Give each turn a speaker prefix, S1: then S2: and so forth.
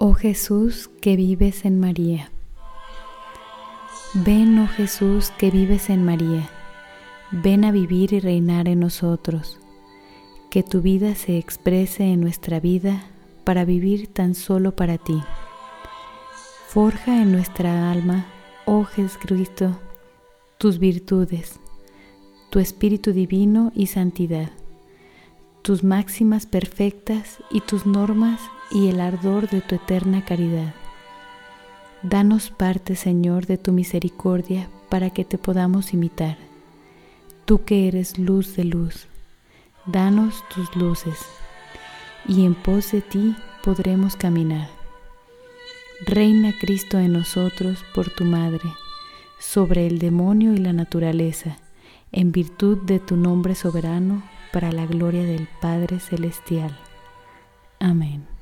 S1: Oh Jesús que vives en María. Ven, oh Jesús que vives en María. Ven a vivir y reinar en nosotros. Que tu vida se exprese en nuestra vida para vivir tan solo para ti. Forja en nuestra alma, oh Jesucristo, tus virtudes, tu Espíritu Divino y santidad, tus máximas perfectas y tus normas y el ardor de tu eterna caridad. Danos parte, Señor, de tu misericordia para que te podamos imitar. Tú que eres luz de luz, danos tus luces, y en pos de ti podremos caminar. Reina Cristo en nosotros por tu Madre, sobre el demonio y la naturaleza, en virtud de tu nombre soberano, para la gloria del Padre Celestial. Amén.